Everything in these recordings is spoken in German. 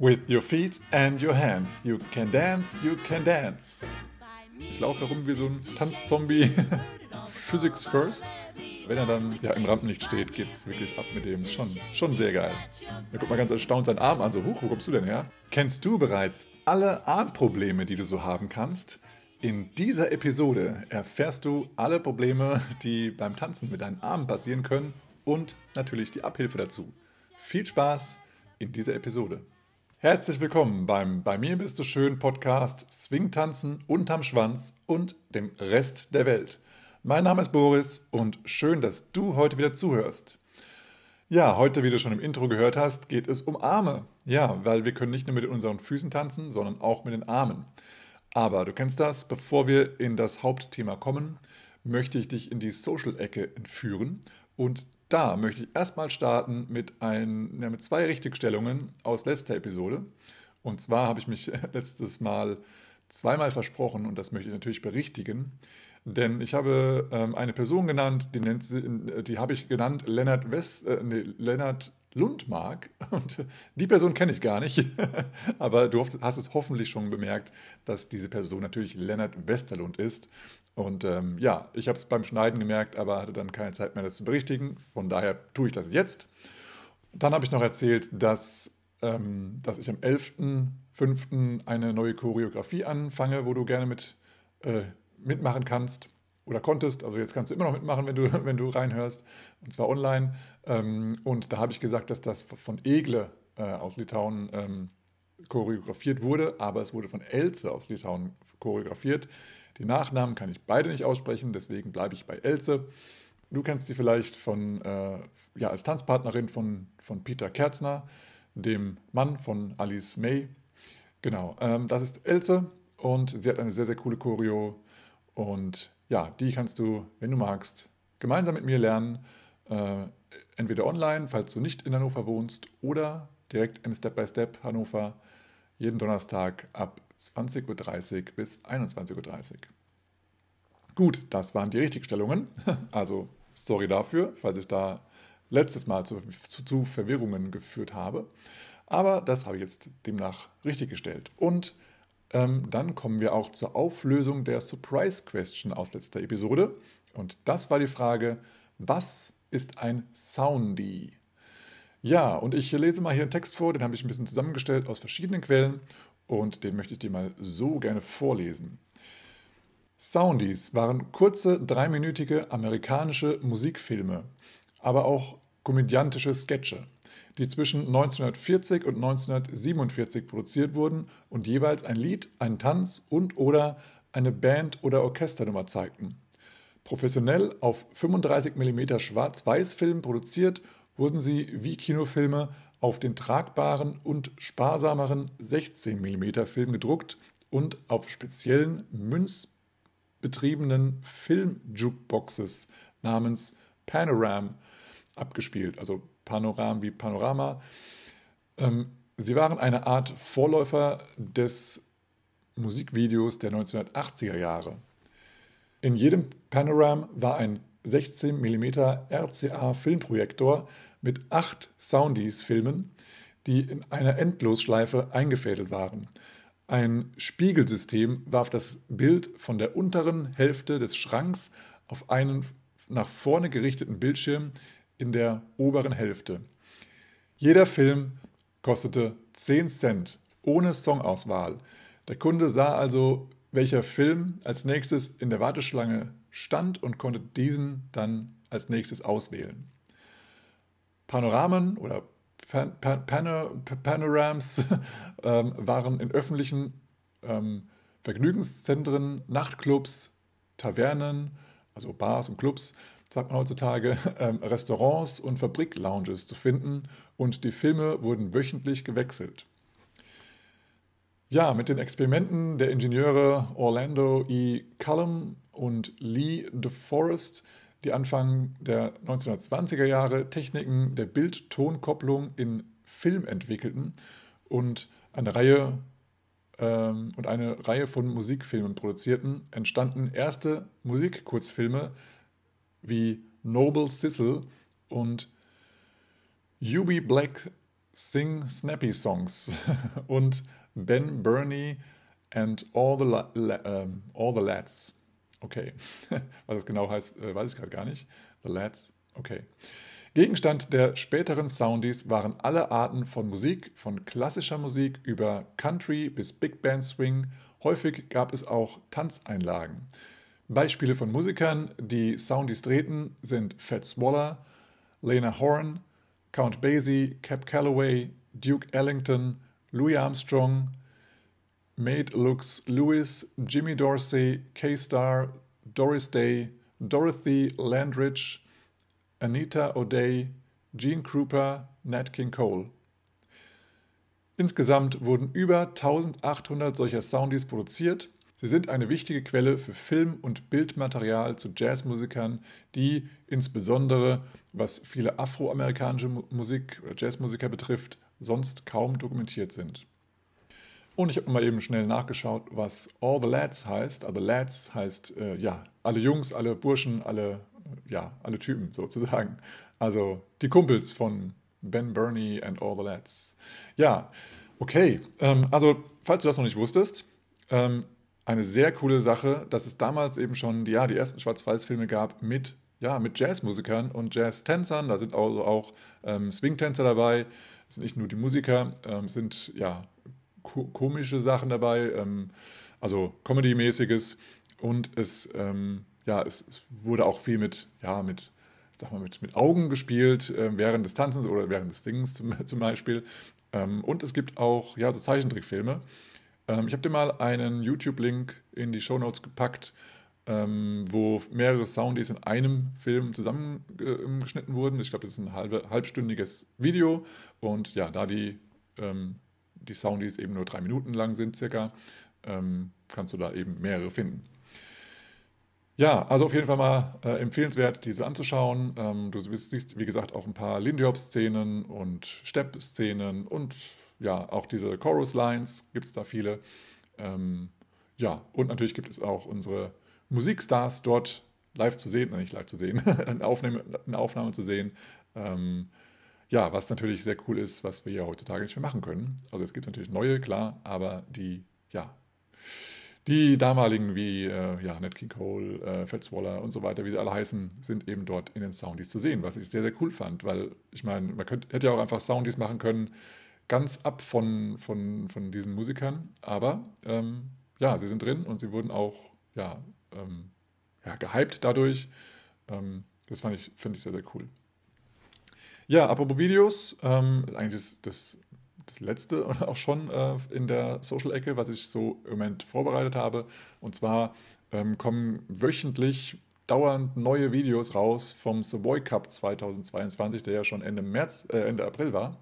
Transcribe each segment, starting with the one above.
With your feet and your hands, you can dance, you can dance. Ich laufe herum wie so ein Tanzzombie. Physics first. Wenn er dann ja, im Rampenlicht steht, geht's wirklich ab mit dem. Schon, schon sehr geil. Er guckt mal ganz erstaunt seinen Arm an, so, huch, wo kommst du denn her? Kennst du bereits alle Armprobleme, die du so haben kannst? In dieser Episode erfährst du alle Probleme, die beim Tanzen mit deinen Armen passieren können und natürlich die Abhilfe dazu. Viel Spaß in dieser Episode. Herzlich willkommen beim Bei mir bist du schön Podcast Swingtanzen unterm Schwanz und dem Rest der Welt. Mein Name ist Boris und schön, dass du heute wieder zuhörst. Ja, heute, wie du schon im Intro gehört hast, geht es um Arme. Ja, weil wir können nicht nur mit unseren Füßen tanzen, sondern auch mit den Armen. Aber du kennst das, bevor wir in das Hauptthema kommen, möchte ich dich in die Social-Ecke entführen und da möchte ich erstmal starten mit, ein, ja, mit zwei Richtigstellungen aus letzter Episode. Und zwar habe ich mich letztes Mal zweimal versprochen und das möchte ich natürlich berichtigen. Denn ich habe ähm, eine Person genannt, die, nennt, die habe ich genannt Lennart, West, äh, nee, Lennart Lundmark. Und die Person kenne ich gar nicht. Aber du hast es hoffentlich schon bemerkt, dass diese Person natürlich Lennart Westerlund ist. Und ähm, ja, ich habe es beim Schneiden gemerkt, aber hatte dann keine Zeit mehr, das zu berichtigen. Von daher tue ich das jetzt. Dann habe ich noch erzählt, dass, ähm, dass ich am 11.05. eine neue Choreografie anfange, wo du gerne mit, äh, mitmachen kannst oder konntest. Also jetzt kannst du immer noch mitmachen, wenn du, wenn du reinhörst, und zwar online. Ähm, und da habe ich gesagt, dass das von Egle äh, aus Litauen ähm, choreografiert wurde, aber es wurde von Elze aus Litauen choreografiert. Die Nachnamen kann ich beide nicht aussprechen, deswegen bleibe ich bei Elze. Du kennst sie vielleicht von, äh, ja, als Tanzpartnerin von, von Peter Kerzner, dem Mann von Alice May. Genau, ähm, das ist Elze und sie hat eine sehr, sehr coole Choreo. Und ja, die kannst du, wenn du magst, gemeinsam mit mir lernen. Äh, entweder online, falls du nicht in Hannover wohnst, oder direkt im Step by Step Hannover jeden Donnerstag ab 20.30 Uhr bis 21.30 Uhr. Gut, das waren die Richtigstellungen. Also sorry dafür, falls ich da letztes Mal zu, zu, zu Verwirrungen geführt habe. Aber das habe ich jetzt demnach richtiggestellt. Und ähm, dann kommen wir auch zur Auflösung der Surprise Question aus letzter Episode. Und das war die Frage, was ist ein Soundy? Ja, und ich lese mal hier einen Text vor, den habe ich ein bisschen zusammengestellt aus verschiedenen Quellen und den möchte ich dir mal so gerne vorlesen. Soundies waren kurze, dreiminütige amerikanische Musikfilme, aber auch komödiantische Sketche die zwischen 1940 und 1947 produziert wurden und jeweils ein Lied, einen Tanz und/oder eine Band- oder Orchesternummer zeigten. Professionell auf 35 mm Schwarz-Weiß-Film produziert, wurden sie wie Kinofilme auf den tragbaren und sparsameren 16 mm Film gedruckt und auf speziellen münzbetriebenen Film-Jukeboxes namens Panoram abgespielt, also Panoram wie Panorama. Ähm, sie waren eine Art Vorläufer des Musikvideos der 1980er Jahre. In jedem Panoram war ein 16 mm RCA Filmprojektor mit acht Soundies-Filmen, die in einer Endlosschleife eingefädelt waren. Ein Spiegelsystem warf das Bild von der unteren Hälfte des Schranks auf einen nach vorne gerichteten Bildschirm in der oberen Hälfte. Jeder Film kostete 10 Cent ohne Songauswahl. Der Kunde sah also, welcher Film als nächstes in der Warteschlange stand und konnte diesen dann als nächstes auswählen. Panoramen oder Pan Pan Pan Panorams ähm, waren in öffentlichen ähm, Vergnügenszentren, Nachtclubs, Tavernen, also Bars und Clubs, sagt man heutzutage, ähm, Restaurants und Fabriklounges zu finden und die Filme wurden wöchentlich gewechselt. Ja, mit den Experimenten der Ingenieure Orlando E. Cullum und Lee DeForest, die Anfang der 1920er Jahre Techniken der Bild-Ton-Kopplung in Film entwickelten und eine Reihe ähm, und eine Reihe von Musikfilmen produzierten, entstanden erste Musikkurzfilme wie Noble Sissel und UB Black Sing Snappy Songs und Ben Burney and All the, La La ähm, all the Lads. Okay, was das genau heißt, äh, weiß ich gerade gar nicht. The Lads, okay. Gegenstand der späteren Soundies waren alle Arten von Musik, von klassischer Musik über Country bis Big Band Swing. Häufig gab es auch Tanzeinlagen. Beispiele von Musikern, die Soundies drehten, sind Fats Waller, Lena Horne, Count Basie, Cap Calloway, Duke Ellington, Louis Armstrong, Made Lux Lewis, Jimmy Dorsey, K-Star, Doris Day, Dorothy Landridge, Anita O'Day, Gene Krupa, Nat King Cole. Insgesamt wurden über 1800 solcher Soundies produziert. Sie sind eine wichtige Quelle für Film- und Bildmaterial zu Jazzmusikern, die insbesondere, was viele afroamerikanische Musik oder Jazzmusiker betrifft, sonst kaum dokumentiert sind. Und ich habe mal eben schnell nachgeschaut, was All the Lads heißt. Also Lads heißt äh, ja alle Jungs, alle Burschen, alle ja, alle Typen sozusagen. Also die Kumpels von Ben Burney and All the Lads. Ja, okay. Ähm, also, falls du das noch nicht wusstest, ähm, eine sehr coole Sache, dass es damals eben schon ja, die ersten Schwarz-Weiß-Filme gab mit, ja, mit Jazzmusikern und Jazztänzern. Da sind also auch ähm, Swing-Tänzer dabei. Es sind nicht nur die Musiker, ähm, sind ja ko komische Sachen dabei, ähm, also Comedy-mäßiges. Und es ähm, ja, es, es, wurde auch viel mit, ja, mit, sag mal, mit, mit Augen gespielt, äh, während des Tanzens oder während des Dings zum, zum Beispiel. Ähm, und es gibt auch, ja, so Zeichentrickfilme. Ähm, ich habe dir mal einen YouTube-Link in die Show Notes gepackt, ähm, wo mehrere Soundies in einem Film zusammengeschnitten wurden. Ich glaube, es ist ein halbe, halbstündiges Video. Und ja, da die, ähm, die Soundies eben nur drei Minuten lang sind, circa, ähm, kannst du da eben mehrere finden. Ja, also auf jeden Fall mal äh, empfehlenswert, diese anzuschauen. Ähm, du siehst, wie gesagt, auch ein paar Lindy-Hop-Szenen und Stepp-Szenen und ja, auch diese Chorus-Lines gibt es da viele. Ähm, ja, und natürlich gibt es auch unsere Musikstars dort live zu sehen, nicht live zu sehen, eine, Aufnahme, eine Aufnahme zu sehen. Ähm, ja, was natürlich sehr cool ist, was wir ja heutzutage nicht mehr machen können. Also es gibt natürlich neue, klar, aber die, ja, die damaligen wie äh, ja, Nat King Cole, äh, Fats Waller und so weiter, wie sie alle heißen, sind eben dort in den Soundies zu sehen, was ich sehr, sehr cool fand, weil ich meine, man könnte, hätte ja auch einfach Soundies machen können, ganz ab von, von, von diesen Musikern, aber ähm, ja, sie sind drin und sie wurden auch ja, ähm, ja gehypt dadurch. Ähm, das fand ich, finde ich sehr, sehr cool. Ja, apropos Videos, ähm, eigentlich ist das das letzte auch schon äh, in der Social-Ecke, was ich so im Moment vorbereitet habe. Und zwar ähm, kommen wöchentlich dauernd neue Videos raus vom Savoy Cup 2022, der ja schon Ende März, äh, Ende April war.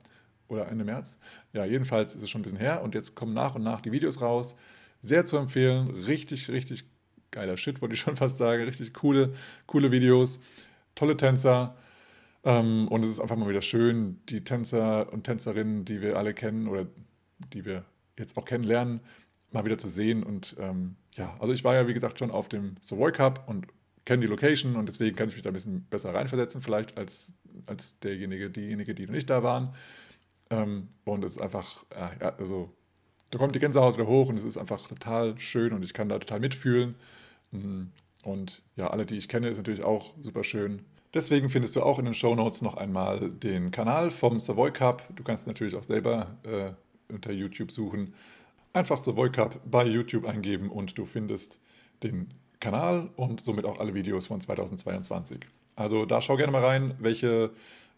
Oder Ende März. Ja, jedenfalls ist es schon ein bisschen her und jetzt kommen nach und nach die Videos raus. Sehr zu empfehlen. Richtig, richtig geiler Shit, wollte ich schon fast sagen. Richtig coole, coole Videos. Tolle Tänzer. Ähm, und es ist einfach mal wieder schön, die Tänzer und Tänzerinnen, die wir alle kennen oder die wir jetzt auch kennenlernen, mal wieder zu sehen. Und ähm, ja, also ich war ja, wie gesagt, schon auf dem Savoy Cup und kenne die Location und deswegen kann ich mich da ein bisschen besser reinversetzen, vielleicht als, als derjenige, diejenige, die noch nicht da waren. Ähm, und es ist einfach, äh, ja, also da kommt die Gänsehaut wieder hoch und es ist einfach total schön und ich kann da total mitfühlen. Mhm. Und ja, alle, die ich kenne, ist natürlich auch super schön. Deswegen findest du auch in den Show Notes noch einmal den Kanal vom Savoy Cup. Du kannst natürlich auch selber äh, unter YouTube suchen. Einfach Savoy Cup bei YouTube eingeben und du findest den Kanal und somit auch alle Videos von 2022. Also da schau gerne mal rein, welche,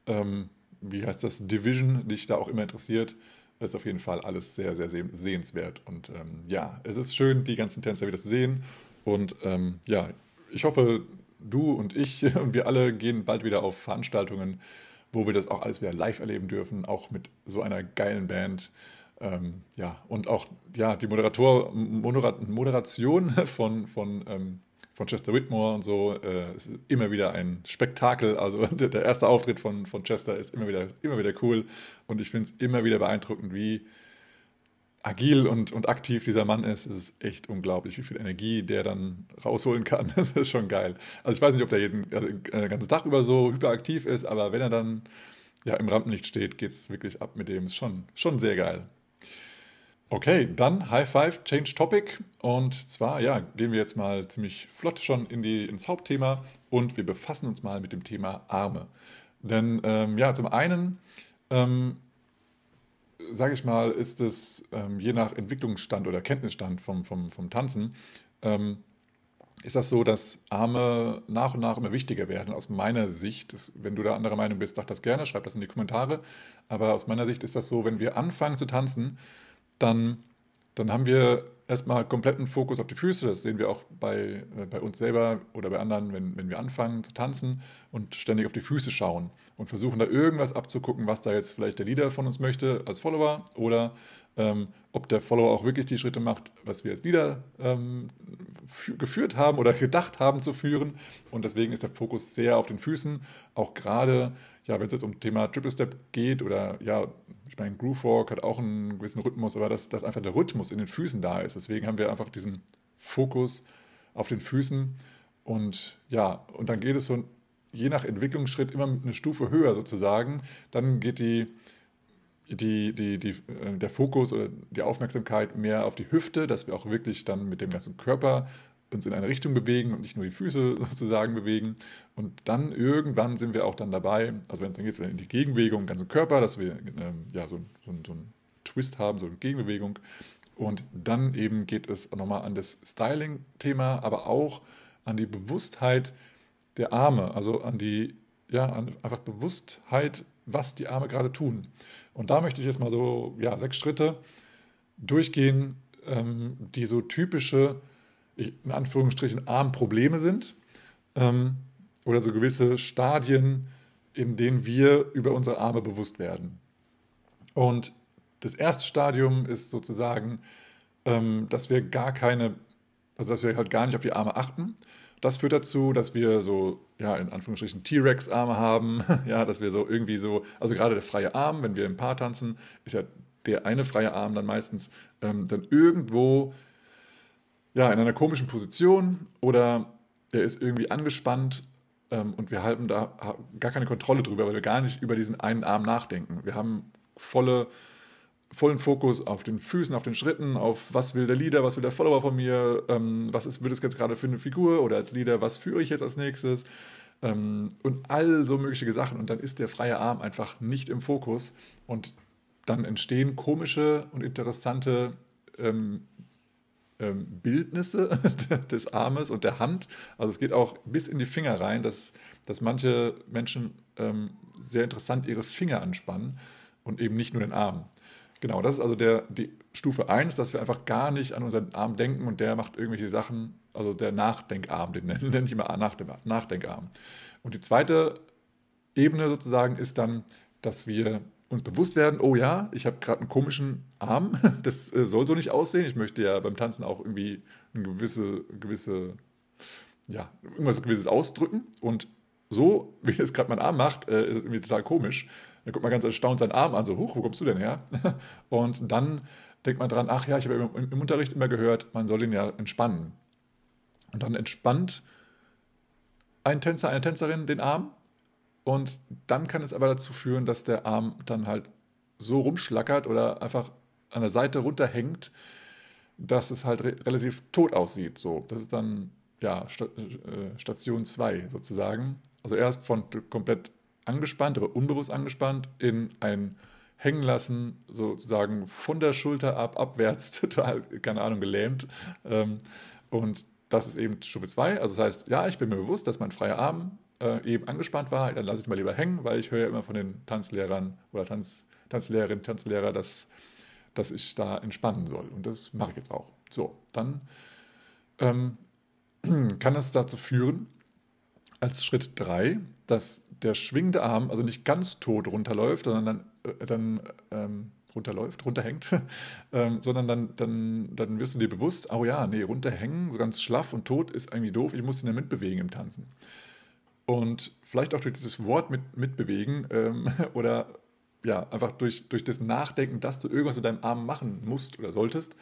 ähm, wie heißt das, Division dich da auch immer interessiert. Das ist auf jeden Fall alles sehr, sehr sehenswert. Und ähm, ja, es ist schön, die ganzen Tänzer wieder zu sehen. Und ähm, ja, ich hoffe, du und ich und wir alle gehen bald wieder auf Veranstaltungen, wo wir das auch alles wieder live erleben dürfen, auch mit so einer geilen Band. Ähm, ja, und auch ja, die Moderator, Moderation von, von, ähm, von Chester Whitmore und so äh, ist immer wieder ein Spektakel. Also der, der, erste Auftritt von, von Chester ist immer wieder, immer wieder cool und ich finde es immer wieder beeindruckend, wie agil und, und aktiv dieser Mann ist, es ist echt unglaublich, wie viel Energie der dann rausholen kann. Das ist schon geil. Also ich weiß nicht, ob der jeden, also, den ganzen Tag über so hyperaktiv ist, aber wenn er dann ja, im Rampenlicht steht, geht es wirklich ab mit dem. Ist schon, schon sehr geil. Okay, dann High Five, Change Topic. Und zwar, ja, gehen wir jetzt mal ziemlich flott schon in die, ins Hauptthema und wir befassen uns mal mit dem Thema Arme. Denn ähm, ja, zum einen, ähm, sage ich mal, ist es ähm, je nach Entwicklungsstand oder Kenntnisstand vom, vom, vom Tanzen, ähm, ist das so, dass Arme nach und nach immer wichtiger werden. Aus meiner Sicht, das, wenn du da anderer Meinung bist, sag das gerne, schreib das in die Kommentare. Aber aus meiner Sicht ist das so, wenn wir anfangen zu tanzen, dann, dann haben wir erstmal kompletten Fokus auf die Füße. Das sehen wir auch bei, äh, bei uns selber oder bei anderen, wenn, wenn wir anfangen zu tanzen und ständig auf die Füße schauen und versuchen da irgendwas abzugucken, was da jetzt vielleicht der Leader von uns möchte als Follower oder ähm, ob der Follower auch wirklich die Schritte macht, was wir als Leader ähm, geführt haben oder gedacht haben zu führen. Und deswegen ist der Fokus sehr auf den Füßen, auch gerade, ja, wenn es jetzt um Thema Triple Step geht oder ja, ich meine, Groove Walk hat auch einen gewissen Rhythmus, aber dass, dass einfach der Rhythmus in den Füßen da ist. Deswegen haben wir einfach diesen Fokus auf den Füßen. Und ja, und dann geht es so je nach Entwicklungsschritt immer eine Stufe höher sozusagen. Dann geht die, die, die, die, äh, der Fokus oder die Aufmerksamkeit mehr auf die Hüfte, dass wir auch wirklich dann mit dem ganzen Körper uns in eine Richtung bewegen und nicht nur die Füße sozusagen bewegen. Und dann irgendwann sind wir auch dann dabei, also wenn es dann geht in die Gegenbewegung, ganzen Körper, dass wir ähm, ja, so, so, so einen Twist haben, so eine Gegenbewegung. Und dann eben geht es nochmal an das Styling-Thema, aber auch an die Bewusstheit der Arme, also an die, ja, einfach Bewusstheit, was die Arme gerade tun. Und da möchte ich jetzt mal so, ja, sechs Schritte durchgehen, ähm, die so typische in Anführungsstrichen Armprobleme sind ähm, oder so gewisse Stadien, in denen wir über unsere Arme bewusst werden. Und das erste Stadium ist sozusagen, ähm, dass wir gar keine, also dass wir halt gar nicht auf die Arme achten. Das führt dazu, dass wir so, ja, in Anführungsstrichen T-Rex-Arme haben, ja, dass wir so irgendwie so, also gerade der freie Arm, wenn wir im Paar tanzen, ist ja der eine freie Arm dann meistens ähm, dann irgendwo ja, in einer komischen Position oder er ist irgendwie angespannt ähm, und wir halten da gar keine Kontrolle drüber, weil wir gar nicht über diesen einen Arm nachdenken. Wir haben volle, vollen Fokus auf den Füßen, auf den Schritten, auf was will der Leader, was will der Follower von mir, ähm, was ist, wird es jetzt gerade für eine Figur oder als Leader, was führe ich jetzt als nächstes ähm, und all so mögliche Sachen. Und dann ist der freie Arm einfach nicht im Fokus und dann entstehen komische und interessante ähm, ähm, Bildnisse des Armes und der Hand. Also es geht auch bis in die Finger rein, dass, dass manche Menschen ähm, sehr interessant ihre Finger anspannen und eben nicht nur den Arm. Genau, das ist also der, die Stufe 1, dass wir einfach gar nicht an unseren Arm denken und der macht irgendwelche Sachen, also der Nachdenkarm, den nenne, ich immer Nachdenkarm. Und die zweite Ebene sozusagen ist dann, dass wir uns bewusst werden, oh ja, ich habe gerade einen komischen Arm, das äh, soll so nicht aussehen. Ich möchte ja beim Tanzen auch irgendwie eine gewisse, gewisse, ja, irgendwas gewisses ausdrücken. Und so, wie es gerade mein Arm macht, äh, ist es irgendwie total komisch. Dann guckt man ganz erstaunt seinen Arm an, so, huch, wo kommst du denn her? Und dann denkt man dran, ach ja, ich habe im, im Unterricht immer gehört, man soll ihn ja entspannen. Und dann entspannt ein Tänzer, eine Tänzerin den Arm und dann kann es aber dazu führen, dass der Arm dann halt so rumschlackert oder einfach an der Seite runterhängt, dass es halt re relativ tot aussieht. So, das ist dann ja Sta äh, Station 2 sozusagen. Also erst von komplett angespannt, aber unbewusst angespannt in ein Hängen lassen, sozusagen von der Schulter ab, abwärts, total, keine Ahnung, gelähmt. Ähm, und das ist eben Stufe 2. Also das heißt, ja, ich bin mir bewusst, dass mein freier Arm äh, eben angespannt war, dann lasse ich mal lieber hängen, weil ich höre ja immer von den Tanzlehrern oder Tanz, Tanzlehrerinnen, Tanzlehrer, dass, dass ich da entspannen soll. Und das mache ich jetzt auch. So, dann ähm, kann es dazu führen, als Schritt 3, dass der schwingende Arm also nicht ganz tot runterläuft, sondern dann, äh, dann ähm, runterläuft, runterhängt, ähm, sondern dann, dann, dann wirst du dir bewusst, oh ja, nee, runterhängen, so ganz schlaff und tot ist irgendwie doof, ich muss ihn ja mitbewegen im Tanzen. Und vielleicht auch durch dieses Wort mit, mitbewegen ähm, oder ja, einfach durch, durch das Nachdenken, dass du irgendwas mit deinem Arm machen musst oder solltest,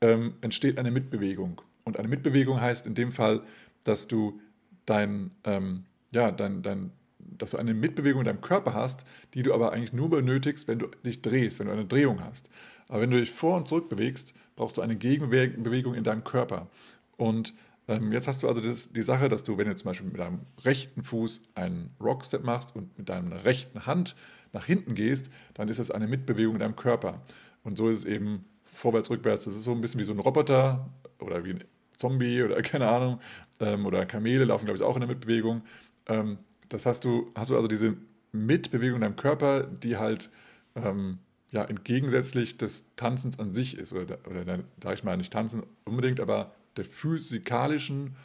ähm, entsteht eine Mitbewegung. Und eine Mitbewegung heißt in dem Fall, dass du dein, ähm, ja, dein, dein, dass du eine Mitbewegung in deinem Körper hast, die du aber eigentlich nur benötigst, wenn du dich drehst, wenn du eine Drehung hast. Aber wenn du dich vor und zurück bewegst, brauchst du eine Gegenbewegung in deinem Körper. Und ähm, jetzt hast du also das, die Sache, dass du, wenn du zum Beispiel mit deinem rechten Fuß einen Rockstep machst und mit deiner rechten Hand nach hinten gehst, dann ist das eine Mitbewegung in deinem Körper. Und so ist es eben vorwärts, rückwärts. Das ist so ein bisschen wie so ein Roboter oder wie ein Zombie oder keine Ahnung. Ähm, oder Kamele laufen, glaube ich, auch in der Mitbewegung. Ähm, das hast du, hast du also diese Mitbewegung in deinem Körper, die halt ähm, ja, entgegensätzlich des Tanzens an sich ist. Oder, oder sage ich mal, nicht tanzen unbedingt, aber der physikalischen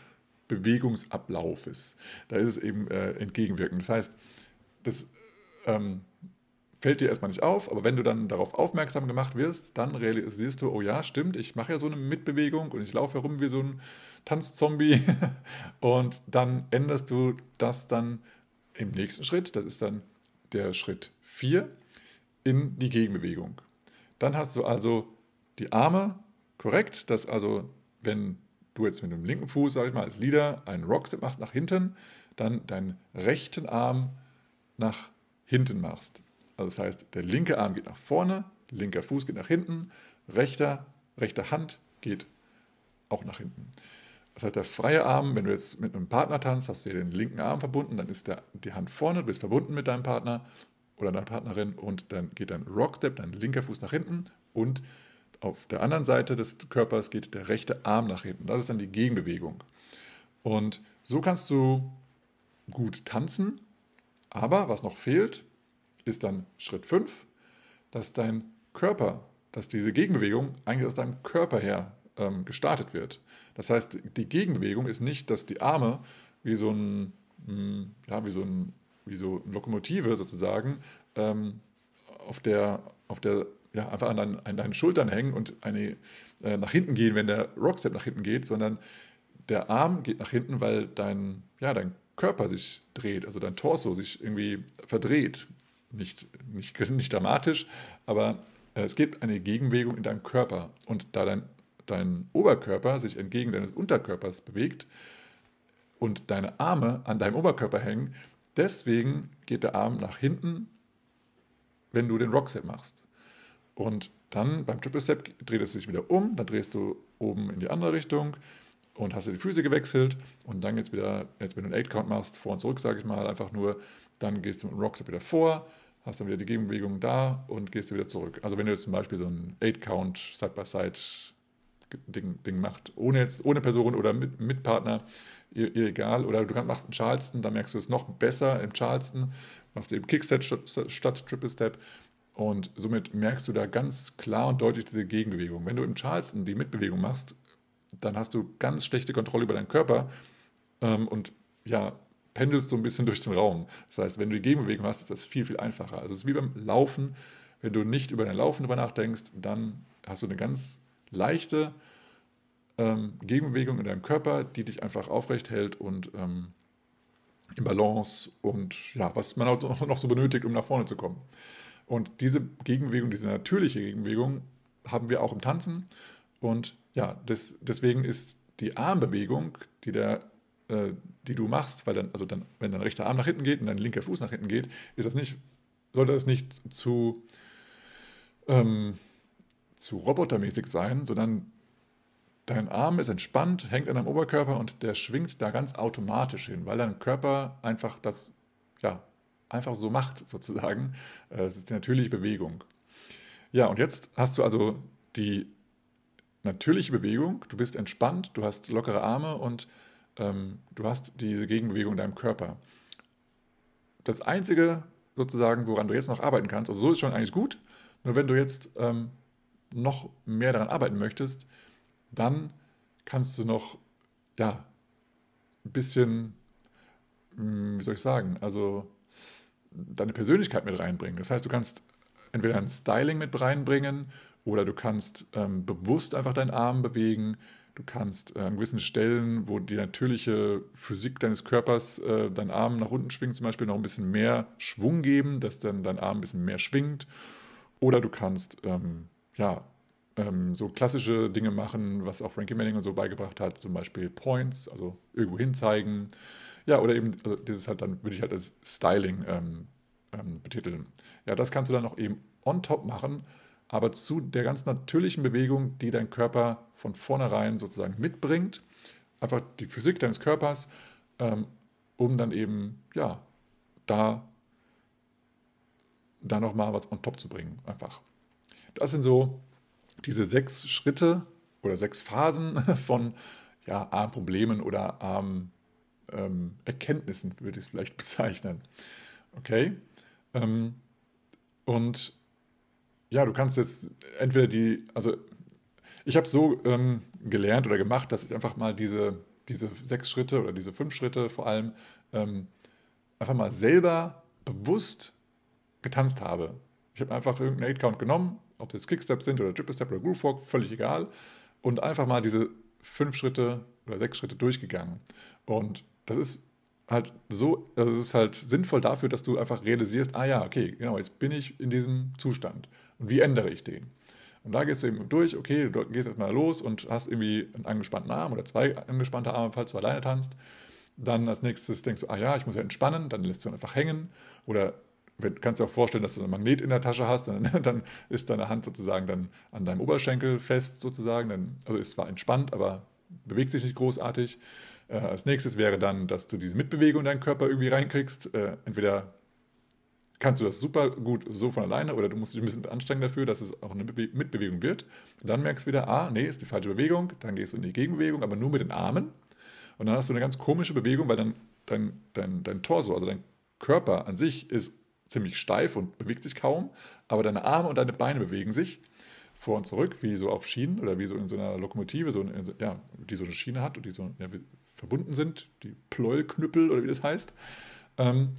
Bewegungsablaufes. Da ist es eben äh, entgegenwirkend. Das heißt, das ähm, fällt dir erstmal nicht auf, aber wenn du dann darauf aufmerksam gemacht wirst, dann realisierst du, oh ja, stimmt, ich mache ja so eine Mitbewegung und ich laufe herum wie so ein Tanzzombie und dann änderst du das dann im nächsten Schritt, das ist dann der Schritt 4, in die Gegenbewegung. Dann hast du also die Arme korrekt, dass also, wenn du jetzt mit dem linken Fuß, sag ich mal, als Leader einen Rockstep machst nach hinten, dann deinen rechten Arm nach hinten machst. Also das heißt, der linke Arm geht nach vorne, linker Fuß geht nach hinten, rechter, rechte Hand geht auch nach hinten. Das heißt, der freie Arm, wenn du jetzt mit einem Partner tanzt, hast du hier den linken Arm verbunden, dann ist der, die Hand vorne, du bist verbunden mit deinem Partner oder deiner Partnerin und dann geht dein Rockstep, dein linker Fuß nach hinten und auf der anderen Seite des Körpers geht der rechte Arm nach hinten. Das ist dann die Gegenbewegung. Und so kannst du gut tanzen, aber was noch fehlt, ist dann Schritt 5, dass dein Körper, dass diese Gegenbewegung eigentlich aus deinem Körper her ähm, gestartet wird. Das heißt, die Gegenbewegung ist nicht, dass die Arme wie so ein, hm, ja, wie so ein, wie so eine Lokomotive sozusagen ähm, auf der, auf der, ja, einfach an, dein, an deinen Schultern hängen und eine, äh, nach hinten gehen, wenn der Rockstep nach hinten geht, sondern der Arm geht nach hinten, weil dein, ja, dein Körper sich dreht, also dein Torso sich irgendwie verdreht. Nicht, nicht, nicht dramatisch, aber äh, es gibt eine Gegenbewegung in deinem Körper. Und da dein dein Oberkörper sich entgegen deines Unterkörpers bewegt und deine Arme an deinem Oberkörper hängen, deswegen geht der Arm nach hinten, wenn du den Rockset machst. Und dann beim Triple Step dreht es sich wieder um, dann drehst du oben in die andere Richtung und hast du die Füße gewechselt und dann jetzt wieder, jetzt wenn du einen 8-Count machst, vor und zurück, sage ich mal, einfach nur, dann gehst du mit dem Rockset wieder vor, hast dann wieder die Gegenbewegung da und gehst wieder zurück. Also wenn du jetzt zum Beispiel so einen 8-Count Side-by-Side Ding, Ding macht. Ohne, jetzt, ohne Person oder mit, mit Partner, egal. Oder du machst einen Charleston, da merkst du es noch besser im Charleston. Machst du eben Kickstep statt, statt Triple Step. Und somit merkst du da ganz klar und deutlich diese Gegenbewegung. Wenn du im Charleston die Mitbewegung machst, dann hast du ganz schlechte Kontrolle über deinen Körper ähm, und ja, pendelst so ein bisschen durch den Raum. Das heißt, wenn du die Gegenbewegung hast, ist das viel, viel einfacher. Also es ist wie beim Laufen. Wenn du nicht über dein Laufen drüber nachdenkst, dann hast du eine ganz leichte ähm, Gegenbewegung in deinem Körper, die dich einfach aufrecht hält und ähm, in Balance und ja, was man auch noch so benötigt, um nach vorne zu kommen. Und diese Gegenbewegung, diese natürliche Gegenbewegung haben wir auch im Tanzen. Und ja, das, deswegen ist die Armbewegung, die, der, äh, die du machst, weil dann, also dann, wenn dein rechter Arm nach hinten geht und dein linker Fuß nach hinten geht, ist das nicht, sollte das nicht zu ähm, zu robotermäßig sein, sondern dein Arm ist entspannt, hängt an deinem Oberkörper und der schwingt da ganz automatisch hin, weil dein Körper einfach das, ja, einfach so macht sozusagen. Äh, es ist die natürliche Bewegung. Ja, und jetzt hast du also die natürliche Bewegung, du bist entspannt, du hast lockere Arme und ähm, du hast diese Gegenbewegung in deinem Körper. Das Einzige sozusagen, woran du jetzt noch arbeiten kannst, also so ist schon eigentlich gut, nur wenn du jetzt ähm, noch mehr daran arbeiten möchtest, dann kannst du noch, ja, ein bisschen, hm, wie soll ich sagen, also deine Persönlichkeit mit reinbringen. Das heißt, du kannst entweder ein Styling mit reinbringen oder du kannst ähm, bewusst einfach deinen Arm bewegen. Du kannst äh, an gewissen Stellen, wo die natürliche Physik deines Körpers äh, deinen Arm nach unten schwingt, zum Beispiel noch ein bisschen mehr Schwung geben, dass dann dein Arm ein bisschen mehr schwingt. Oder du kannst ähm, ja, ähm, so klassische Dinge machen, was auch Frankie Manning und so beigebracht hat, zum Beispiel Points, also irgendwo hinzeigen. Ja, oder eben, also dieses halt dann würde ich halt als Styling ähm, ähm, betiteln. Ja, das kannst du dann auch eben on top machen, aber zu der ganz natürlichen Bewegung, die dein Körper von vornherein sozusagen mitbringt. Einfach die Physik deines Körpers, ähm, um dann eben, ja, da, da nochmal was on top zu bringen. Einfach. Das sind so diese sechs Schritte oder sechs Phasen von ja, Armproblemen oder Armerkenntnissen, ähm, würde ich es vielleicht bezeichnen. Okay? Ähm, und ja, du kannst jetzt entweder die, also ich habe so ähm, gelernt oder gemacht, dass ich einfach mal diese, diese sechs Schritte oder diese fünf Schritte vor allem ähm, einfach mal selber bewusst getanzt habe. Ich habe einfach irgendeinen 8-Count genommen, ob jetzt Kicksteps sind oder Triple Step oder Groove Walk, völlig egal. Und einfach mal diese fünf Schritte oder sechs Schritte durchgegangen. Und das ist halt so, also es ist halt sinnvoll dafür, dass du einfach realisierst, ah ja, okay, genau, jetzt bin ich in diesem Zustand. Und wie ändere ich den? Und da gehst du eben durch, okay, du gehst erstmal los und hast irgendwie einen angespannten Arm oder zwei angespannte Arme, falls du alleine tanzt. Dann als nächstes denkst du, ah ja, ich muss ja entspannen, dann lässt du einfach hängen. Oder du kannst dir auch vorstellen, dass du ein Magnet in der Tasche hast, dann, dann ist deine Hand sozusagen dann an deinem Oberschenkel fest sozusagen. Dann, also ist zwar entspannt, aber bewegt sich nicht großartig. Äh, als nächstes wäre dann, dass du diese Mitbewegung in deinen Körper irgendwie reinkriegst. Äh, entweder kannst du das super gut so von alleine oder du musst dich ein bisschen anstrengen dafür, dass es auch eine Bewe Mitbewegung wird. Und dann merkst du wieder, ah, nee, ist die falsche Bewegung. Dann gehst du in die Gegenbewegung, aber nur mit den Armen. Und dann hast du eine ganz komische Bewegung, weil dann dein, dein, dein Torso, also dein Körper an sich ist ziemlich steif und bewegt sich kaum, aber deine Arme und deine Beine bewegen sich vor und zurück, wie so auf Schienen oder wie so in so einer Lokomotive, so, in, ja, die so eine Schiene hat und die so ja, verbunden sind, die Pleuelknüppel oder wie das heißt. Ähm,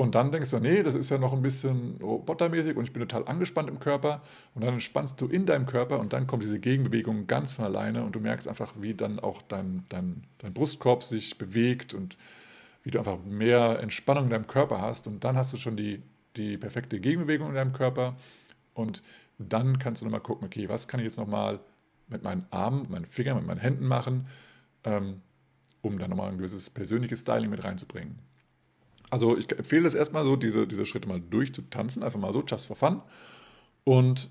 und dann denkst du, nee, das ist ja noch ein bisschen robotermäßig und ich bin total angespannt im Körper. Und dann entspannst du in deinem Körper und dann kommt diese Gegenbewegung ganz von alleine und du merkst einfach, wie dann auch dein, dein, dein Brustkorb sich bewegt und wie du einfach mehr Entspannung in deinem Körper hast. Und dann hast du schon die, die perfekte Gegenbewegung in deinem Körper. Und dann kannst du nochmal gucken, okay, was kann ich jetzt nochmal mit meinen Armen, meinen Fingern, mit meinen Händen machen, ähm, um dann nochmal ein gewisses persönliches Styling mit reinzubringen. Also ich empfehle es erstmal so, diese, diese Schritte mal durchzutanzen, einfach mal so, just for fun. Und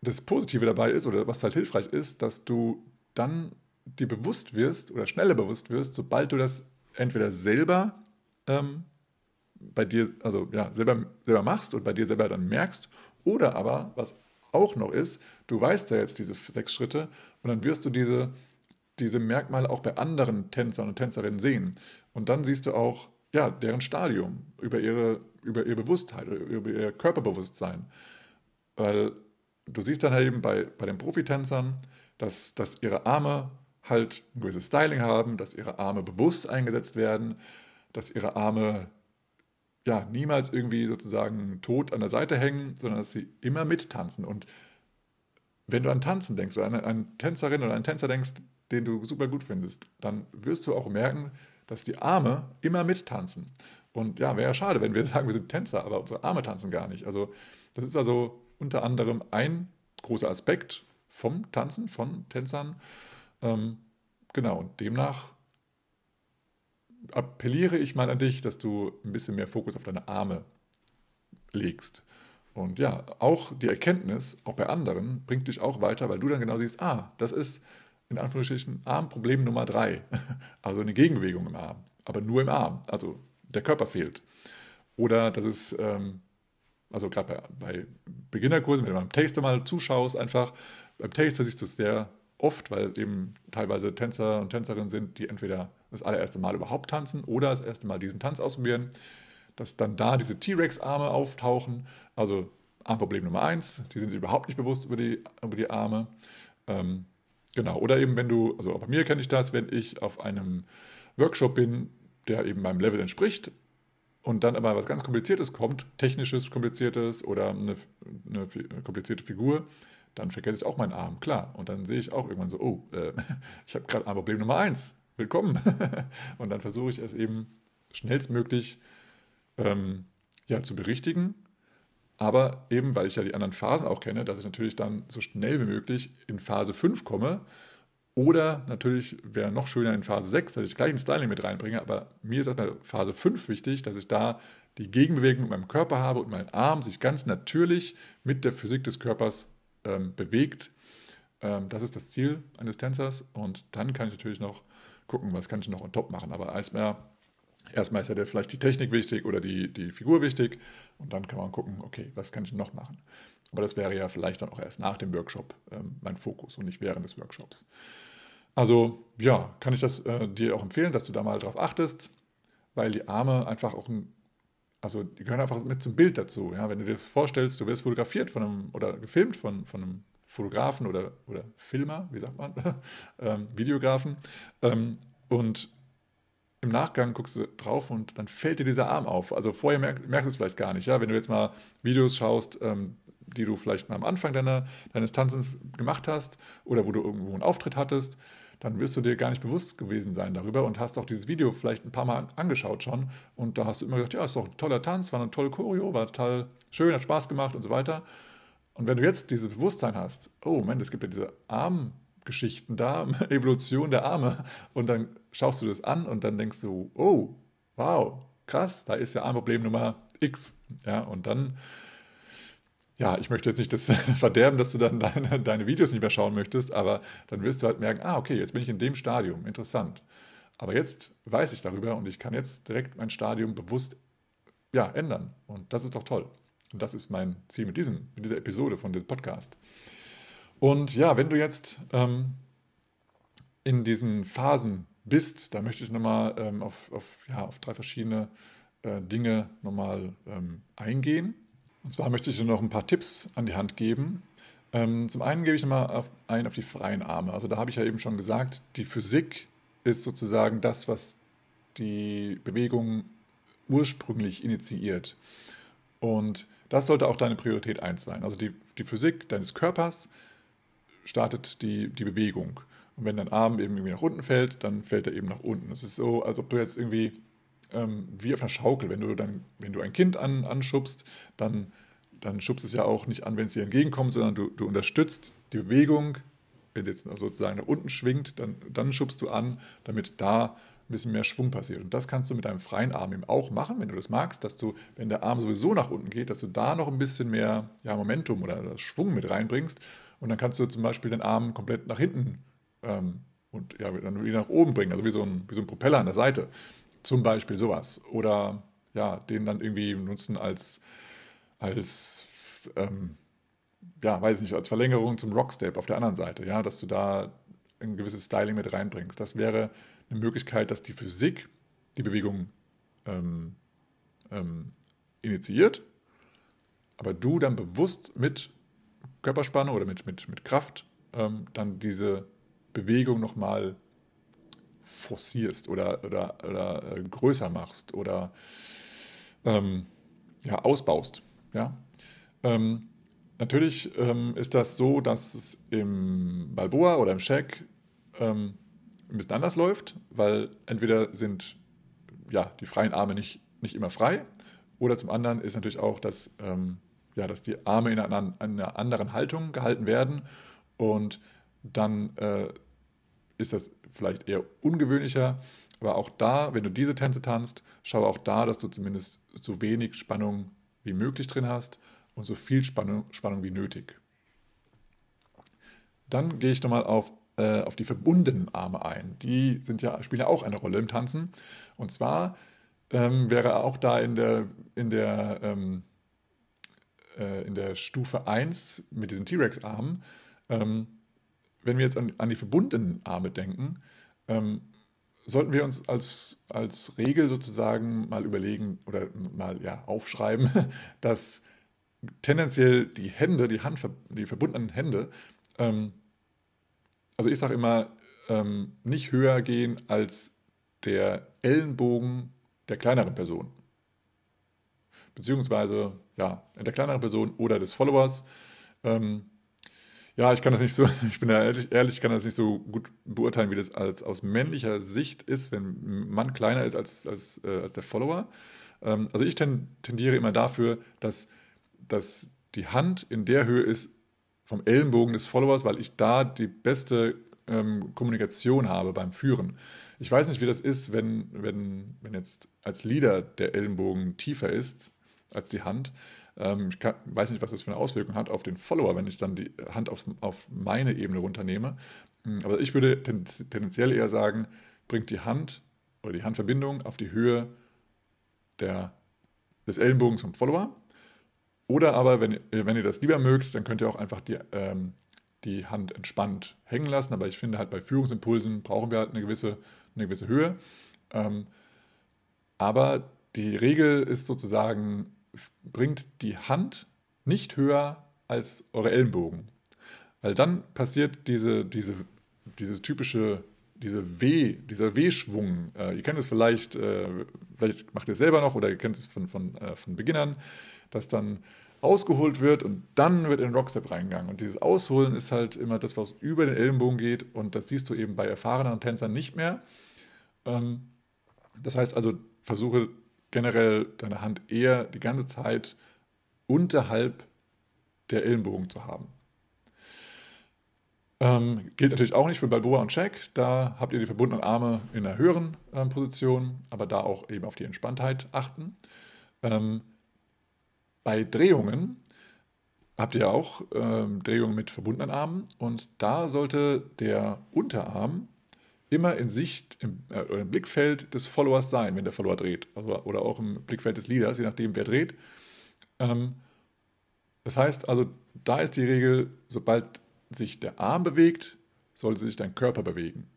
das Positive dabei ist, oder was halt hilfreich ist, dass du dann dir bewusst wirst oder schneller bewusst wirst, sobald du das entweder selber ähm, bei dir, also ja, selber, selber machst und bei dir selber dann merkst, oder aber, was auch noch ist, du weißt ja jetzt diese sechs Schritte und dann wirst du diese, diese Merkmale auch bei anderen Tänzern und Tänzerinnen sehen. Und dann siehst du auch, ja, deren Stadium, über ihre, über ihre Bewusstheit, über ihr Körperbewusstsein. Weil du siehst dann halt eben bei, bei den Profitänzern, dass, dass ihre Arme halt ein gewisses Styling haben, dass ihre Arme bewusst eingesetzt werden, dass ihre Arme ja niemals irgendwie sozusagen tot an der Seite hängen, sondern dass sie immer mittanzen. Und wenn du an Tanzen denkst oder an eine Tänzerin oder einen Tänzer denkst, den du super gut findest, dann wirst du auch merken, dass die Arme immer mittanzen. Und ja, wäre ja schade, wenn wir sagen, wir sind Tänzer, aber unsere Arme tanzen gar nicht. Also das ist also unter anderem ein großer Aspekt vom Tanzen, von Tänzern. Ähm, genau, und demnach appelliere ich mal an dich, dass du ein bisschen mehr Fokus auf deine Arme legst. Und ja, auch die Erkenntnis, auch bei anderen, bringt dich auch weiter, weil du dann genau siehst, ah, das ist in Anführungsstrichen Armproblem Nummer drei. Also eine Gegenbewegung im Arm, aber nur im Arm. Also der Körper fehlt. Oder das ist, ähm, also gerade bei, bei Beginnerkursen, wenn du beim Taster mal zuschaust, einfach, beim Taster siehst du es sehr oft, weil es eben teilweise Tänzer und Tänzerinnen sind, die entweder das allererste Mal überhaupt tanzen oder das erste Mal diesen Tanz ausprobieren, dass dann da diese T-Rex-Arme auftauchen. Also Armproblem Nummer eins, die sind sich überhaupt nicht bewusst über die, über die Arme. Ähm, genau, oder eben wenn du, also bei mir kenne ich das, wenn ich auf einem Workshop bin, der eben meinem Level entspricht und dann aber was ganz Kompliziertes kommt, technisches, kompliziertes oder eine, eine komplizierte Figur, dann vergesse ich auch meinen Arm, klar. Und dann sehe ich auch irgendwann so, oh, äh, ich habe gerade Armproblem Nummer eins, willkommen. und dann versuche ich es eben schnellstmöglich ähm, ja, zu berichtigen. Aber eben, weil ich ja die anderen Phasen auch kenne, dass ich natürlich dann so schnell wie möglich in Phase 5 komme. Oder natürlich wäre noch schöner in Phase 6, dass ich gleich ein Styling mit reinbringe. Aber mir ist erstmal Phase 5 wichtig, dass ich da die Gegenbewegung mit meinem Körper habe und mein Arm sich ganz natürlich mit der Physik des Körpers ähm, bewegt. Ähm, das ist das Ziel eines Tänzers. Und dann kann ich natürlich noch gucken, was kann ich noch on top machen. Aber erstmal Erstmal ist ja vielleicht die Technik wichtig oder die, die Figur wichtig und dann kann man gucken, okay, was kann ich noch machen. Aber das wäre ja vielleicht dann auch erst nach dem Workshop ähm, mein Fokus und nicht während des Workshops. Also ja, kann ich das äh, dir auch empfehlen, dass du da mal drauf achtest, weil die Arme einfach auch ein, also die gehören einfach mit zum Bild dazu. Ja? Wenn du dir vorstellst, du wirst fotografiert von einem oder gefilmt von, von einem Fotografen oder, oder Filmer, wie sagt man, ähm, Videografen ähm, und im Nachgang guckst du drauf und dann fällt dir dieser Arm auf. Also vorher merk, merkst du es vielleicht gar nicht. Ja? Wenn du jetzt mal Videos schaust, ähm, die du vielleicht mal am Anfang deiner, deines Tanzens gemacht hast oder wo du irgendwo einen Auftritt hattest, dann wirst du dir gar nicht bewusst gewesen sein darüber und hast auch dieses Video vielleicht ein paar Mal angeschaut schon und da hast du immer gedacht, ja, ist doch ein toller Tanz, war eine tolle Choreo, war total schön, hat Spaß gemacht und so weiter. Und wenn du jetzt dieses Bewusstsein hast, oh Moment, es gibt ja diese Arm- Geschichten da, Evolution der Arme. Und dann schaust du das an und dann denkst du, oh, wow, krass, da ist ja Armproblem Nummer X. Ja, und dann, ja, ich möchte jetzt nicht das verderben, dass du dann deine, deine Videos nicht mehr schauen möchtest, aber dann wirst du halt merken, ah, okay, jetzt bin ich in dem Stadium, interessant. Aber jetzt weiß ich darüber und ich kann jetzt direkt mein Stadium bewusst ja, ändern. Und das ist doch toll. Und das ist mein Ziel mit, diesem, mit dieser Episode von diesem Podcast. Und ja, wenn du jetzt ähm, in diesen Phasen bist, da möchte ich nochmal ähm, auf, auf, ja, auf drei verschiedene äh, Dinge nochmal ähm, eingehen. Und zwar möchte ich dir noch ein paar Tipps an die Hand geben. Ähm, zum einen gebe ich nochmal ein auf die freien Arme. Also da habe ich ja eben schon gesagt, die Physik ist sozusagen das, was die Bewegung ursprünglich initiiert. Und das sollte auch deine Priorität 1 sein. Also die, die Physik deines Körpers startet die, die Bewegung. Und wenn dein Arm eben irgendwie nach unten fällt, dann fällt er eben nach unten. Es ist so, als ob du jetzt irgendwie ähm, wie auf einer Schaukel, wenn du dann, wenn du ein Kind an, anschubst, dann, dann schubst es ja auch nicht an, wenn es dir entgegenkommt, sondern du, du unterstützt die Bewegung. Wenn es jetzt sozusagen nach unten schwingt, dann, dann schubst du an, damit da ein bisschen mehr Schwung passiert. Und das kannst du mit deinem freien Arm eben auch machen, wenn du das magst, dass du, wenn der Arm sowieso nach unten geht, dass du da noch ein bisschen mehr ja, Momentum oder Schwung mit reinbringst und dann kannst du zum Beispiel den Arm komplett nach hinten ähm, und ja, dann wieder nach oben bringen, also wie so, ein, wie so ein Propeller an der Seite. Zum Beispiel sowas. Oder ja, den dann irgendwie nutzen als, als ähm, ja, weiß ich nicht, als Verlängerung zum Rockstep auf der anderen Seite, ja, dass du da ein gewisses Styling mit reinbringst. Das wäre eine Möglichkeit, dass die Physik die Bewegung ähm, ähm, initiiert, aber du dann bewusst mit Körperspannung oder mit, mit, mit Kraft ähm, dann diese Bewegung nochmal forcierst oder, oder, oder äh, größer machst oder ähm, ja, ausbaust. Ja? Ähm, natürlich ähm, ist das so, dass es im Balboa oder im Shack ähm, ein bisschen anders läuft, weil entweder sind ja, die freien Arme nicht, nicht immer frei oder zum anderen ist natürlich auch, dass ähm, ja, dass die Arme in einer, einer anderen Haltung gehalten werden und dann äh, ist das vielleicht eher ungewöhnlicher. Aber auch da, wenn du diese Tänze tanzt, schau auch da, dass du zumindest so wenig Spannung wie möglich drin hast und so viel Spannung, Spannung wie nötig. Dann gehe ich nochmal auf, äh, auf die verbundenen Arme ein. Die sind ja, spielen ja auch eine Rolle im Tanzen. Und zwar ähm, wäre auch da in der, in der ähm, äh, in der Stufe 1 mit diesen T-Rex-Armen, ähm, wenn wir jetzt an, an, die verbundenen Arme denken, ähm, sollten wir uns als, als Regel sozusagen mal überlegen oder mal ja, aufschreiben, dass tendenziell die Hände, die, Hand, die verbundenen Hände, ähm, also ich sage immer, ähm, nicht höher gehen als der Ellenbogen der kleineren Person beziehungsweise ja, der kleineren Person oder des Followers. Ähm, ja, ich kann das nicht so, ich bin da ehrlich, ehrlich, kann das nicht so gut beurteilen, wie das als, aus männlicher Sicht ist, wenn ein Mann kleiner ist als, als, äh, als der Follower. Ähm, also ich tendiere immer dafür, dass dass die Hand in der Höhe ist vom Ellenbogen des Followers, weil ich da die beste ähm, Kommunikation habe beim Führen. Ich weiß nicht, wie das ist, wenn, wenn, wenn jetzt als Leader der Ellenbogen tiefer ist als die Hand. Ähm, ich kann, weiß nicht, was das für eine Auswirkung hat auf den Follower, wenn ich dann die Hand auf, auf meine Ebene runternehme. Hm, aber ich würde tendenziell eher sagen, bringt die Hand oder die Handverbindung auf die Höhe der, des Ellenbogens vom Follower. Oder aber, wenn, wenn ihr das lieber mögt, dann könnt ihr auch einfach die, ähm, die Hand entspannt hängen lassen. Aber ich finde halt bei Führungsimpulsen brauchen wir halt eine gewisse, eine gewisse Höhe. Ähm, aber die Regel ist sozusagen, bringt die Hand nicht höher als eure Ellenbogen. Weil dann passiert diese, diese, dieses typische, diese W, dieser W-Schwung. Äh, ihr kennt es vielleicht, äh, vielleicht macht ihr es selber noch oder ihr kennt es von, von, äh, von Beginnern, dass dann ausgeholt wird und dann wird in Rockstep reingegangen. Und dieses Ausholen ist halt immer das, was über den Ellenbogen geht und das siehst du eben bei erfahrenen Tänzern nicht mehr. Ähm, das heißt also, versuche generell deine Hand eher die ganze Zeit unterhalb der Ellenbogen zu haben. Ähm, gilt natürlich auch nicht für Balboa und Check. Da habt ihr die verbundenen Arme in einer höheren ähm, Position, aber da auch eben auf die Entspanntheit achten. Ähm, bei Drehungen habt ihr auch ähm, Drehungen mit verbundenen Armen und da sollte der Unterarm immer in Sicht, im, äh, im Blickfeld des Followers sein, wenn der Follower dreht. Also, oder auch im Blickfeld des Leaders, je nachdem, wer dreht. Ähm, das heißt also, da ist die Regel, sobald sich der Arm bewegt, sollte sich dein Körper bewegen.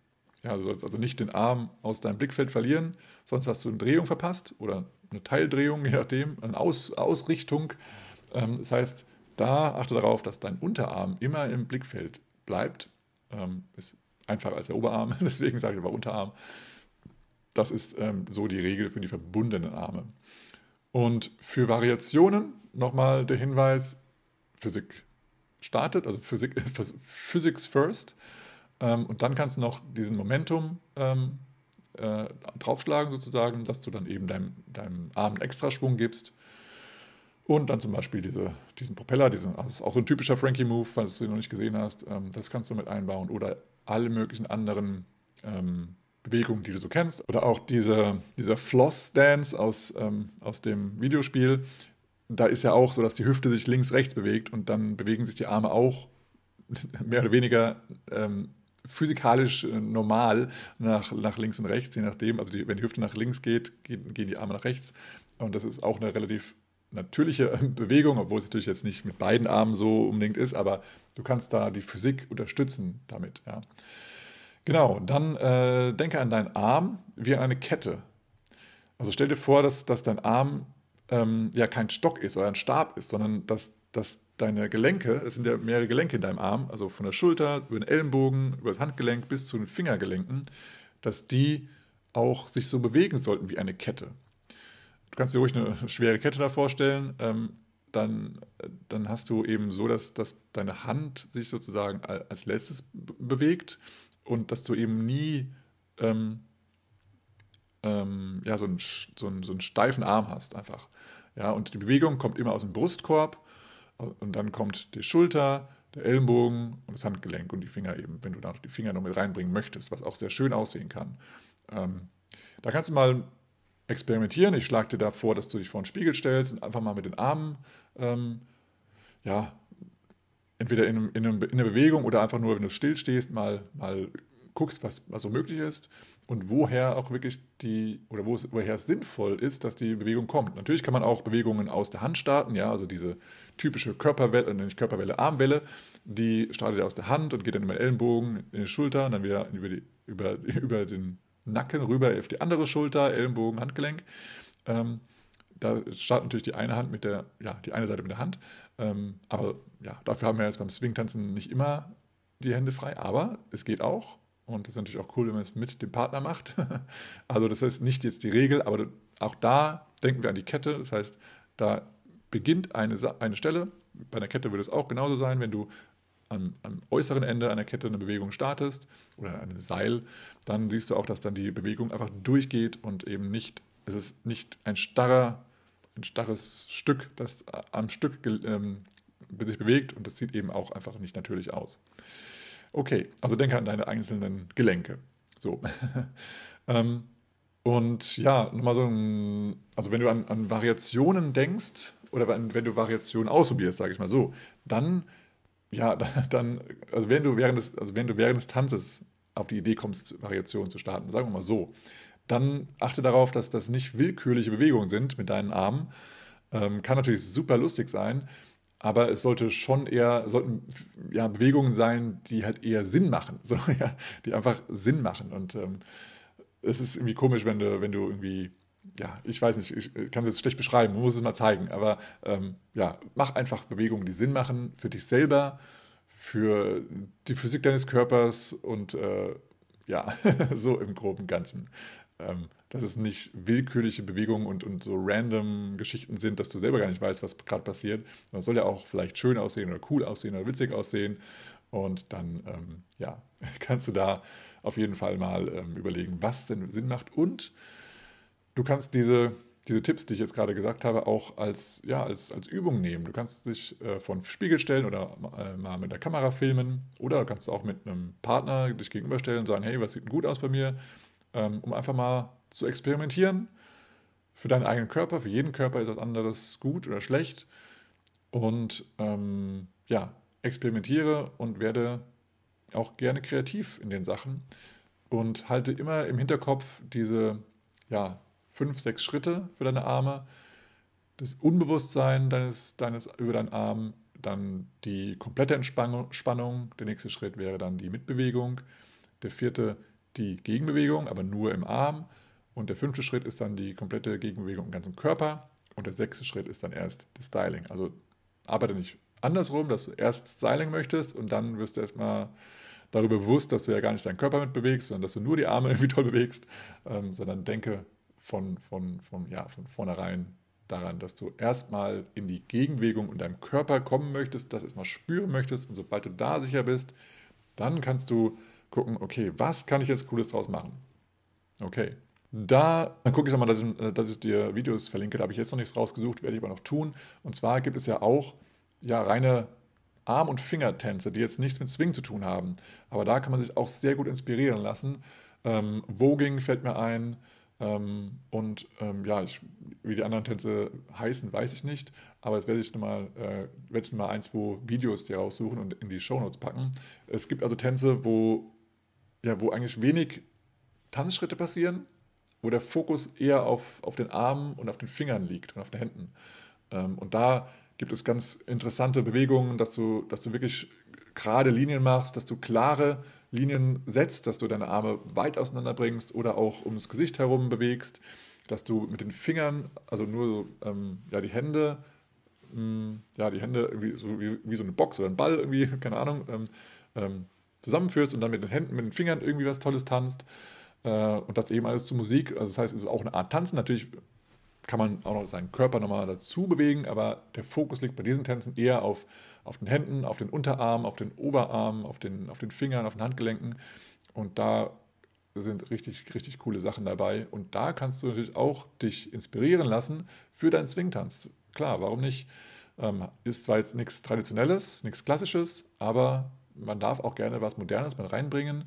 Ja, du sollst also nicht den Arm aus deinem Blickfeld verlieren, sonst hast du eine Drehung verpasst oder eine Teildrehung, je nachdem, eine aus Ausrichtung. Ähm, das heißt, da achte darauf, dass dein Unterarm immer im Blickfeld bleibt. Ähm, ist einfacher als der Oberarm, deswegen sage ich aber Unterarm. Das ist ähm, so die Regel für die verbundenen Arme. Und für Variationen nochmal der Hinweis, Physik startet, also Physik, Physics first. Ähm, und dann kannst du noch diesen Momentum ähm, äh, draufschlagen, sozusagen, dass du dann eben deinem, deinem Arm einen Extraschwung gibst. Und dann zum Beispiel diese, diesen Propeller, diesen, das ist auch so ein typischer Frankie-Move, falls du ihn noch nicht gesehen hast. Ähm, das kannst du mit einbauen. Oder alle möglichen anderen ähm, Bewegungen, die du so kennst. Oder auch diese, dieser Floss-Dance aus, ähm, aus dem Videospiel. Da ist ja auch so, dass die Hüfte sich links-rechts bewegt und dann bewegen sich die Arme auch mehr oder weniger ähm, physikalisch äh, normal nach, nach links und rechts, je nachdem. Also die, wenn die Hüfte nach links geht, gehen, gehen die Arme nach rechts. Und das ist auch eine relativ natürliche Bewegung, obwohl es natürlich jetzt nicht mit beiden Armen so unbedingt ist, aber du kannst da die Physik unterstützen damit. Ja. Genau, dann äh, denke an deinen Arm wie an eine Kette. Also stell dir vor, dass, dass dein Arm ähm, ja kein Stock ist oder ein Stab ist, sondern dass, dass deine Gelenke, es sind ja mehrere Gelenke in deinem Arm, also von der Schulter über den Ellenbogen, über das Handgelenk bis zu den Fingergelenken, dass die auch sich so bewegen sollten wie eine Kette. Du kannst dir ruhig eine schwere Kette da vorstellen, ähm, dann, dann hast du eben so, dass, dass deine Hand sich sozusagen als letztes bewegt und dass du eben nie ähm, ähm, ja, so, einen, so, einen, so einen steifen Arm hast einfach. Ja, und die Bewegung kommt immer aus dem Brustkorb und dann kommt die Schulter, der Ellenbogen und das Handgelenk und die Finger eben, wenn du da die Finger noch mit reinbringen möchtest, was auch sehr schön aussehen kann. Ähm, da kannst du mal experimentieren. Ich schlage dir da vor, dass du dich vor einen Spiegel stellst und einfach mal mit den Armen, ähm, ja, entweder in, in, in einer Bewegung oder einfach nur, wenn du still stehst, mal, mal guckst, was, was so möglich ist und woher auch wirklich die, oder wo es, woher es sinnvoll ist, dass die Bewegung kommt. Natürlich kann man auch Bewegungen aus der Hand starten, ja, also diese typische Körperwelle, äh, nicht Körperwelle, Armwelle, die startet aus der Hand und geht dann über den Ellenbogen in die Schulter und dann wieder über, die, über, über den Nacken rüber auf die andere Schulter, Ellenbogen, Handgelenk. Ähm, da startet natürlich die eine Hand mit der, ja, die eine Seite mit der Hand. Ähm, aber ja, dafür haben wir jetzt beim Swing-Tanzen nicht immer die Hände frei, aber es geht auch. Und das ist natürlich auch cool, wenn man es mit dem Partner macht. also das ist nicht jetzt die Regel, aber auch da denken wir an die Kette. Das heißt, da beginnt eine, eine Stelle. Bei einer Kette würde es auch genauso sein, wenn du am, am, äußeren Ende einer Kette eine Bewegung startest oder ein Seil, dann siehst du auch, dass dann die Bewegung einfach durchgeht und eben nicht, es ist nicht ein starrer ein starres Stück, das am Stück ähm, sich bewegt und das sieht eben auch einfach nicht natürlich aus. Okay, also denke an deine einzelnen Gelenke. So. ähm, und ja, nochmal so ein, also wenn du an, an Variationen denkst oder wenn, wenn du Variationen ausprobierst, sage ich mal so, dann, ja, dann, also wenn du während des, also wenn du während des Tanzes auf die Idee kommst, Variationen zu starten, sagen wir mal so, dann achte darauf, dass das nicht willkürliche Bewegungen sind mit deinen Armen. Ähm, kann natürlich super lustig sein, aber es sollte schon eher, sollten ja Bewegungen sein, die halt eher Sinn machen, so, ja, die einfach Sinn machen. Und ähm, es ist irgendwie komisch, wenn du, wenn du irgendwie, ja, ich weiß nicht, ich kann jetzt schlecht beschreiben, muss es mal zeigen, aber ähm, ja, mach einfach Bewegungen, die Sinn machen für dich selber, für die Physik deines Körpers und äh, ja, so im groben Ganzen. Ähm, dass es nicht willkürliche Bewegungen und, und so random Geschichten sind, dass du selber gar nicht weißt, was gerade passiert. Es soll ja auch vielleicht schön aussehen oder cool aussehen oder witzig aussehen. Und dann, ähm, ja, kannst du da auf jeden Fall mal ähm, überlegen, was denn Sinn macht. Und du kannst diese, diese Tipps, die ich jetzt gerade gesagt habe, auch als, ja, als, als Übung nehmen. Du kannst dich äh, von Spiegel stellen oder äh, mal mit der Kamera filmen oder du kannst auch mit einem Partner dich gegenüberstellen und sagen, hey, was sieht gut aus bei mir? Ähm, um einfach mal zu experimentieren. Für deinen eigenen Körper, für jeden Körper ist das anderes gut oder schlecht. Und ähm, ja, experimentiere und werde auch gerne kreativ in den Sachen und halte immer im Hinterkopf diese ja, fünf, sechs Schritte für deine Arme, das Unbewusstsein deines, deines über deinen Arm, dann die komplette Entspannung, der nächste Schritt wäre dann die Mitbewegung, der vierte die Gegenbewegung, aber nur im Arm. Und der fünfte Schritt ist dann die komplette Gegenbewegung im ganzen Körper. Und der sechste Schritt ist dann erst das Styling. Also arbeite nicht andersrum, dass du erst Styling möchtest und dann wirst du erstmal darüber bewusst, dass du ja gar nicht deinen Körper mit bewegst, sondern dass du nur die Arme irgendwie toll bewegst, ähm, sondern denke von, von, von, ja, von vornherein daran, dass du erstmal in die Gegenbewegung in deinem Körper kommen möchtest, das erstmal spüren möchtest und sobald du da sicher bist, dann kannst du gucken, okay, was kann ich jetzt Cooles draus machen? Okay, da dann gucke ich nochmal, dass ich, dass ich dir Videos verlinke, da habe ich jetzt noch nichts rausgesucht, werde ich aber noch tun. Und zwar gibt es ja auch ja, reine Arm- und Fingertänze, die jetzt nichts mit Swing zu tun haben. Aber da kann man sich auch sehr gut inspirieren lassen. Ähm, Voging fällt mir ein. Ähm, und ähm, ja, ich, wie die anderen Tänze heißen, weiß ich nicht. Aber jetzt werde ich nochmal äh, werd ich mal ein, zwei Videos dir raussuchen und in die Shownotes packen. Es gibt also Tänze, wo, ja, wo eigentlich wenig Tanzschritte passieren, wo der Fokus eher auf, auf den Armen und auf den Fingern liegt und auf den Händen. Ähm, und da gibt es ganz interessante Bewegungen, dass du, dass du wirklich gerade Linien machst, dass du klare Linien setzt, dass du deine Arme weit auseinander bringst oder auch ums Gesicht herum bewegst, dass du mit den Fingern, also nur so, ähm, ja, die Hände, mh, hm, ja, die Hände irgendwie so wie, wie, so eine Box oder ein Ball irgendwie, keine Ahnung, ähm, ähm, zusammenführst und dann mit den Händen, mit den Fingern irgendwie was Tolles tanzt. Äh, und das eben alles zu Musik. Also das heißt, es ist auch eine Art Tanzen. Natürlich kann man auch noch seinen Körper nochmal dazu bewegen, aber der Fokus liegt bei diesen Tänzen eher auf, auf den Händen, auf den Unterarmen, auf den Oberarmen, auf den, auf den Fingern, auf den Handgelenken. Und da sind richtig, richtig coole Sachen dabei. Und da kannst du natürlich auch dich inspirieren lassen für deinen Swingtanz. Klar, warum nicht? Ähm, ist zwar jetzt nichts Traditionelles, nichts Klassisches, aber man darf auch gerne was Modernes mit reinbringen.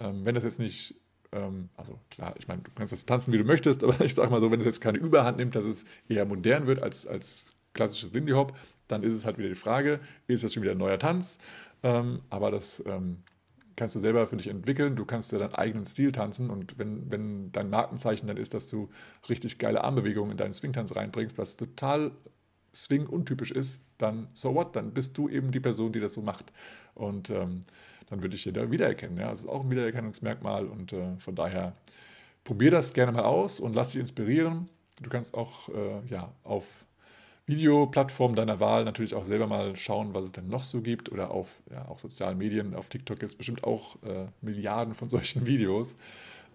Ähm, wenn das jetzt nicht ähm, also klar, ich meine, du kannst das tanzen, wie du möchtest, aber ich sage mal so, wenn es jetzt keine Überhand nimmt, dass es eher modern wird als, als klassisches Lindy Hop, dann ist es halt wieder die Frage, ist das schon wieder ein neuer Tanz? Ähm, aber das ähm, kannst du selber für dich entwickeln. Du kannst ja deinen eigenen Stil tanzen und wenn, wenn dein Markenzeichen dann ist, dass du richtig geile Armbewegungen in deinen Swingtanz reinbringst, was total Swing untypisch ist, dann so what, dann bist du eben die Person, die das so macht. Und ähm, dann würde ich jeder wiedererkennen. Ja? Das ist auch ein Wiedererkennungsmerkmal und äh, von daher probier das gerne mal aus und lass dich inspirieren. Du kannst auch äh, ja, auf Videoplattformen deiner Wahl natürlich auch selber mal schauen, was es denn noch so gibt oder auf ja, auch sozialen Medien. Auf TikTok gibt es bestimmt auch äh, Milliarden von solchen Videos.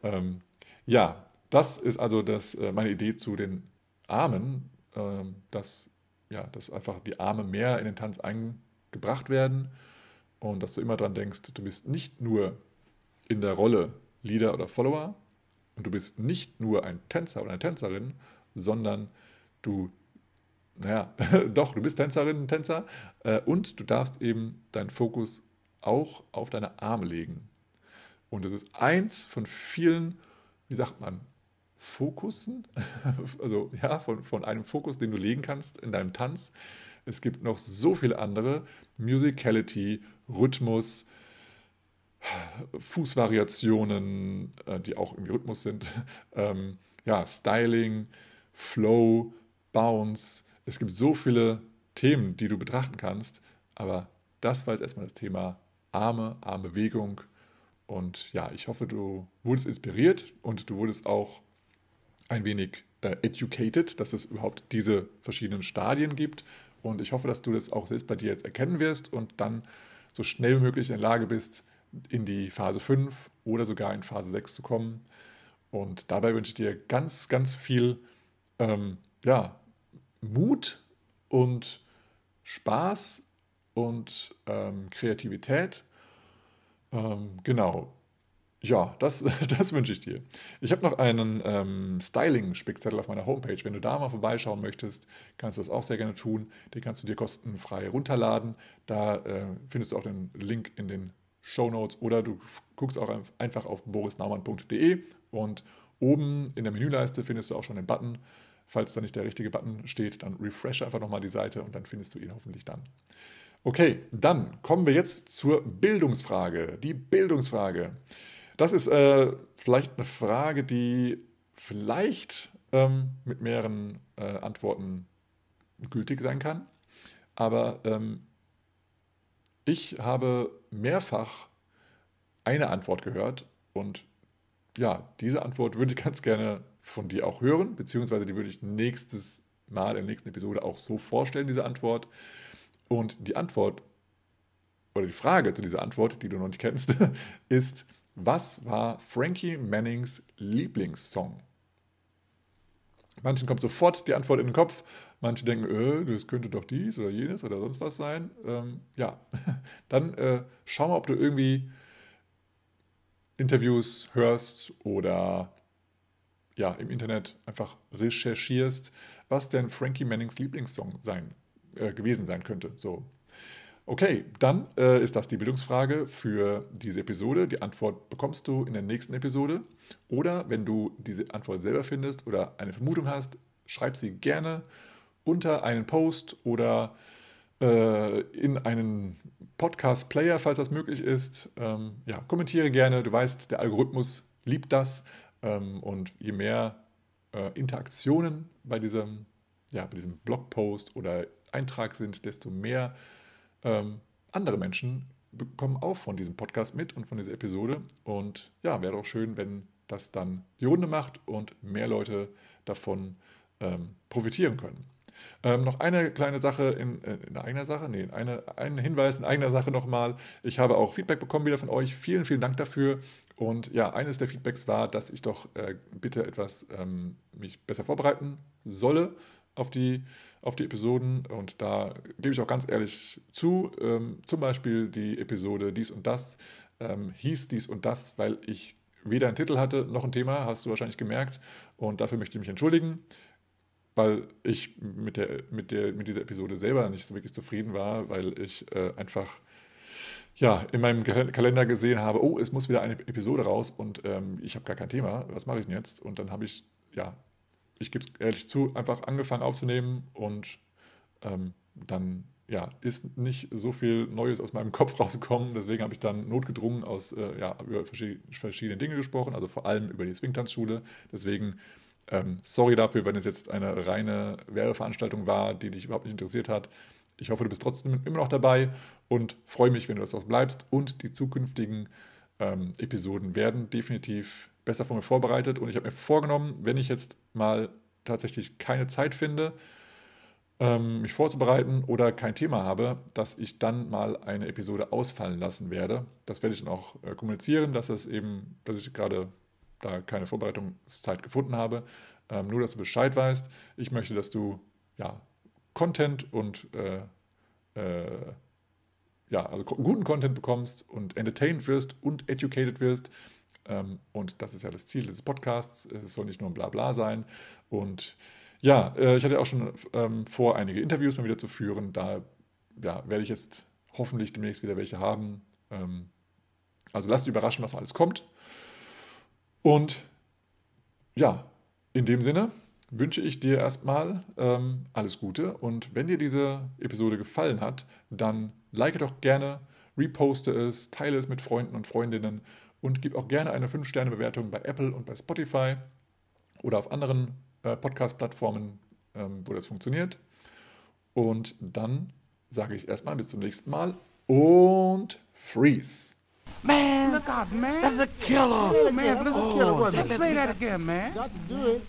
Ähm, ja, das ist also das, äh, meine Idee zu den Armen, ähm, dass, ja, dass einfach die Arme mehr in den Tanz eingebracht werden und dass du immer dran denkst, du bist nicht nur in der Rolle Leader oder Follower und du bist nicht nur ein Tänzer oder eine Tänzerin, sondern du naja, doch, du bist Tänzerin, Tänzer äh, und du darfst eben deinen Fokus auch auf deine Arme legen. Und das ist eins von vielen, wie sagt man, Fokussen, also ja, von, von einem Fokus, den du legen kannst in deinem Tanz. Es gibt noch so viele andere, Musicality, Rhythmus, Fußvariationen, äh, die auch irgendwie Rhythmus sind, ähm, ja, Styling, Flow, Bounce. Es gibt so viele Themen, die du betrachten kannst, aber das war jetzt erstmal das Thema Arme, Armbewegung. Und ja, ich hoffe, du wurdest inspiriert und du wurdest auch ein wenig äh, educated, dass es überhaupt diese verschiedenen Stadien gibt. Und ich hoffe, dass du das auch selbst bei dir jetzt erkennen wirst und dann so schnell wie möglich in der Lage bist, in die Phase 5 oder sogar in Phase 6 zu kommen. Und dabei wünsche ich dir ganz, ganz viel ähm, ja, Mut und Spaß und ähm, Kreativität. Ähm, genau. Ja, das, das wünsche ich dir. Ich habe noch einen ähm, Styling-Spickzettel auf meiner Homepage. Wenn du da mal vorbeischauen möchtest, kannst du das auch sehr gerne tun. Den kannst du dir kostenfrei runterladen. Da äh, findest du auch den Link in den Show Notes oder du guckst auch einfach auf borisnaumann.de und oben in der Menüleiste findest du auch schon den Button. Falls da nicht der richtige Button steht, dann refresh einfach nochmal die Seite und dann findest du ihn hoffentlich dann. Okay, dann kommen wir jetzt zur Bildungsfrage. Die Bildungsfrage. Das ist äh, vielleicht eine Frage, die vielleicht ähm, mit mehreren äh, Antworten gültig sein kann. Aber ähm, ich habe mehrfach eine Antwort gehört und ja, diese Antwort würde ich ganz gerne von dir auch hören, beziehungsweise die würde ich nächstes Mal in der nächsten Episode auch so vorstellen, diese Antwort. Und die Antwort oder die Frage zu dieser Antwort, die du noch nicht kennst, ist, was war Frankie Mannings Lieblingssong? Manchen kommt sofort die Antwort in den Kopf, manche denken, äh, das könnte doch dies oder jenes oder sonst was sein. Ähm, ja, dann äh, schau mal, ob du irgendwie Interviews hörst oder ja, im Internet einfach recherchierst, was denn Frankie Mannings Lieblingssong sein, äh, gewesen sein könnte. So, Okay, dann äh, ist das die Bildungsfrage für diese Episode. Die Antwort bekommst du in der nächsten Episode. Oder wenn du diese Antwort selber findest oder eine Vermutung hast, schreib sie gerne unter einen Post oder äh, in einen Podcast-Player, falls das möglich ist. Ähm, ja, kommentiere gerne. Du weißt, der Algorithmus liebt das. Ähm, und je mehr äh, Interaktionen bei diesem, ja, bei diesem Blogpost oder Eintrag sind, desto mehr ähm, andere Menschen bekommen auch von diesem Podcast mit und von dieser Episode. Und ja, wäre doch schön, wenn das dann die Runde macht und mehr Leute davon ähm, profitieren können. Ähm, noch eine kleine Sache in, äh, in eigener Sache, nee, eine, ein Hinweis in eigener Sache nochmal. Ich habe auch Feedback bekommen wieder von euch. Vielen, vielen Dank dafür. Und ja, eines der Feedbacks war, dass ich doch äh, bitte etwas ähm, mich besser vorbereiten solle auf die, auf die Episoden und da gebe ich auch ganz ehrlich zu, ähm, zum Beispiel die Episode dies und das ähm, hieß dies und das, weil ich weder einen Titel hatte noch ein Thema, hast du wahrscheinlich gemerkt und dafür möchte ich mich entschuldigen, weil ich mit, der, mit, der, mit dieser Episode selber nicht so wirklich zufrieden war, weil ich äh, einfach ja, in meinem Kalender gesehen habe, oh, es muss wieder eine Episode raus und ähm, ich habe gar kein Thema, was mache ich denn jetzt? Und dann habe ich ja ich gebe es ehrlich zu, einfach angefangen aufzunehmen und ähm, dann ja, ist nicht so viel Neues aus meinem Kopf rausgekommen. Deswegen habe ich dann notgedrungen aus, äh, ja, über verschiedene Dinge gesprochen, also vor allem über die Swingtanzschule. Deswegen ähm, sorry dafür, wenn es jetzt eine reine Werbeveranstaltung war, die dich überhaupt nicht interessiert hat. Ich hoffe, du bist trotzdem immer noch dabei und freue mich, wenn du das auch bleibst. Und die zukünftigen ähm, Episoden werden definitiv besser von mir vorbereitet und ich habe mir vorgenommen, wenn ich jetzt mal tatsächlich keine Zeit finde, ähm, mich vorzubereiten oder kein Thema habe, dass ich dann mal eine Episode ausfallen lassen werde. Das werde ich dann auch äh, kommunizieren, dass das eben, dass ich gerade da keine Vorbereitungszeit gefunden habe. Ähm, nur, dass du Bescheid weißt. Ich möchte, dass du ja, Content und äh, äh, ja, also guten Content bekommst und entertained wirst und educated wirst. Ähm, und das ist ja das Ziel dieses Podcasts. Es soll nicht nur ein Blabla sein. Und Ja, äh, ich hatte auch schon ähm, vor, einige Interviews mal wieder zu führen. Da ja, werde ich jetzt hoffentlich demnächst wieder welche haben. Ähm, also lasst überraschen, was alles kommt. Und ja, in dem Sinne wünsche ich dir erstmal ähm, alles Gute. Und wenn dir diese Episode gefallen hat, dann like doch gerne, reposte es, teile es mit Freunden und Freundinnen und gib auch gerne eine 5-Sterne-Bewertung bei Apple und bei Spotify oder auf anderen äh, Podcast-Plattformen, ähm, wo das funktioniert. Und dann sage ich erstmal bis zum nächsten Mal und freeze. Man, look out, man. That's a killer. Oh, man, that's a killer. Oh, Let's play that again, man. Got to do it.